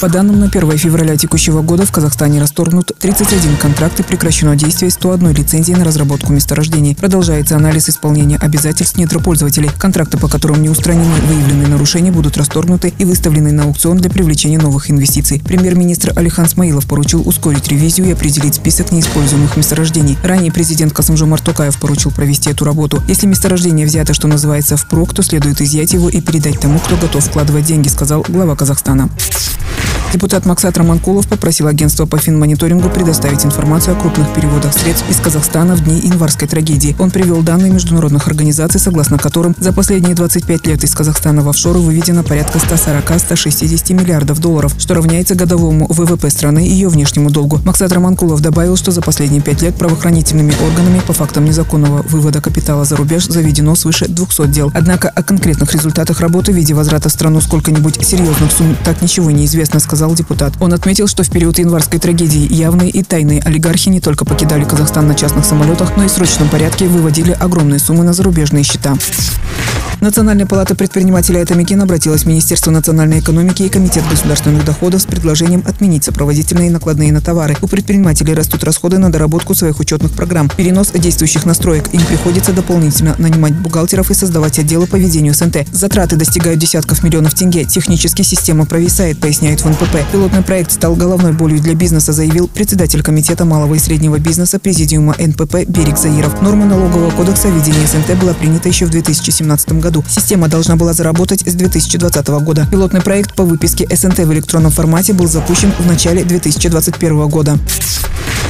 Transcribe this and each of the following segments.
По данным на 1 февраля текущего года в Казахстане расторгнут 31 контракт и прекращено действие 101 лицензии на разработку месторождений. Продолжается анализ исполнения обязательств недропользователей. Контракты, по которым не устранены выявленные нарушения, будут расторгнуты и выставлены на аукцион для привлечения новых инвестиций. Премьер-министр Алихан Смаилов поручил ускорить ревизию и определить список неиспользуемых месторождений. Ранее президент Касымжомар Токаев поручил провести эту работу. Если месторождение взято, что называется, впрок, то следует изъять его и передать тому, кто готов вкладывать деньги, сказал глава Казахстана. Депутат Максат Романкулов попросил агентство по финмониторингу предоставить информацию о крупных переводах средств из Казахстана в дни январской трагедии. Он привел данные международных организаций, согласно которым за последние 25 лет из Казахстана в офшоры выведено порядка 140-160 миллиардов долларов, что равняется годовому ВВП страны и ее внешнему долгу. Максат Романкулов добавил, что за последние пять лет правоохранительными органами по фактам незаконного вывода капитала за рубеж заведено свыше 200 дел. Однако о конкретных результатах работы в виде возврата в страну сколько-нибудь серьезных сумм так ничего не известно, сказал сказал депутат. Он отметил, что в период январской трагедии явные и тайные олигархи не только покидали Казахстан на частных самолетах, но и в срочном порядке выводили огромные суммы на зарубежные счета. Национальная палата предпринимателей Атамикин обратилась в Министерство национальной экономики и Комитет государственных доходов с предложением отменить сопроводительные накладные на товары. У предпринимателей растут расходы на доработку своих учетных программ, перенос действующих настроек. Им приходится дополнительно нанимать бухгалтеров и создавать отделы по ведению СНТ. Затраты достигают десятков миллионов тенге. Технически система провисает, поясняет в НПП. Пилотный проект стал головной болью для бизнеса, заявил председатель Комитета малого и среднего бизнеса Президиума НПП Берег Заиров. Норма налогового кодекса введения СНТ была принята еще в 2017 году году. Система должна была заработать с 2020 года. Пилотный проект по выписке СНТ в электронном формате был запущен в начале 2021 года.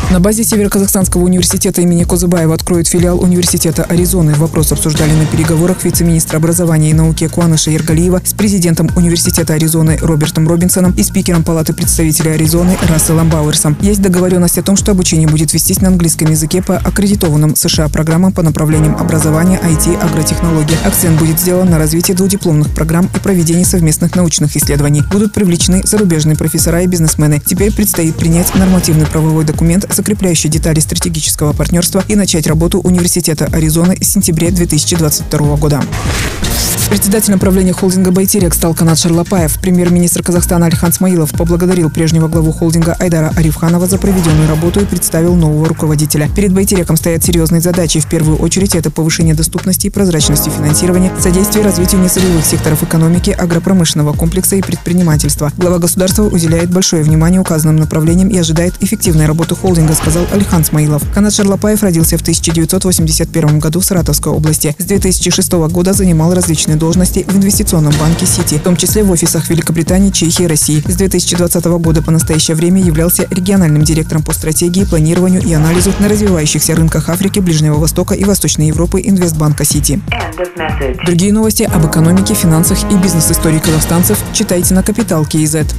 На базе Северо-Казахстанского университета имени Козыбаева откроют филиал Университета Аризоны. Вопрос обсуждали на переговорах вице-министра образования и науки Куаныша Ергалиева с президентом Университета Аризоны Робертом Робинсоном и спикером Палаты представителей Аризоны Расселом Бауэрсом. Есть договоренность о том, что обучение будет вестись на английском языке по аккредитованным США программам по направлениям образования, IT, агротехнологии. Акцент будет сделан на развитии двудипломных программ и проведении совместных научных исследований. Будут привлечены зарубежные профессора и бизнесмены. Теперь предстоит принять нормативный правовой документ закрепляющие детали стратегического партнерства и начать работу Университета Аризоны с сентября 2022 года. Председателем правления холдинга «Байтерек» стал Канат Шарлапаев. Премьер-министр Казахстана Алихан Смаилов поблагодарил прежнего главу холдинга Айдара Арифханова за проведенную работу и представил нового руководителя. Перед «Байтереком» стоят серьезные задачи. В первую очередь это повышение доступности и прозрачности финансирования, содействие развитию несырьевых секторов экономики, агропромышленного комплекса и предпринимательства. Глава государства уделяет большое внимание указанным направлениям и ожидает эффективной работы холдинга, сказал Алихан Смаилов. Канат Шарлапаев родился в 1981 году в Саратовской области. С 2006 года занимал различные должности в инвестиционном банке Сити, в том числе в офисах Великобритании, Чехии и России. С 2020 года по настоящее время являлся региональным директором по стратегии, планированию и анализу на развивающихся рынках Африки, Ближнего Востока и Восточной Европы Инвестбанка Сити. Другие новости об экономике, финансах и бизнес-истории казахстанцев читайте на Капитал Киезет.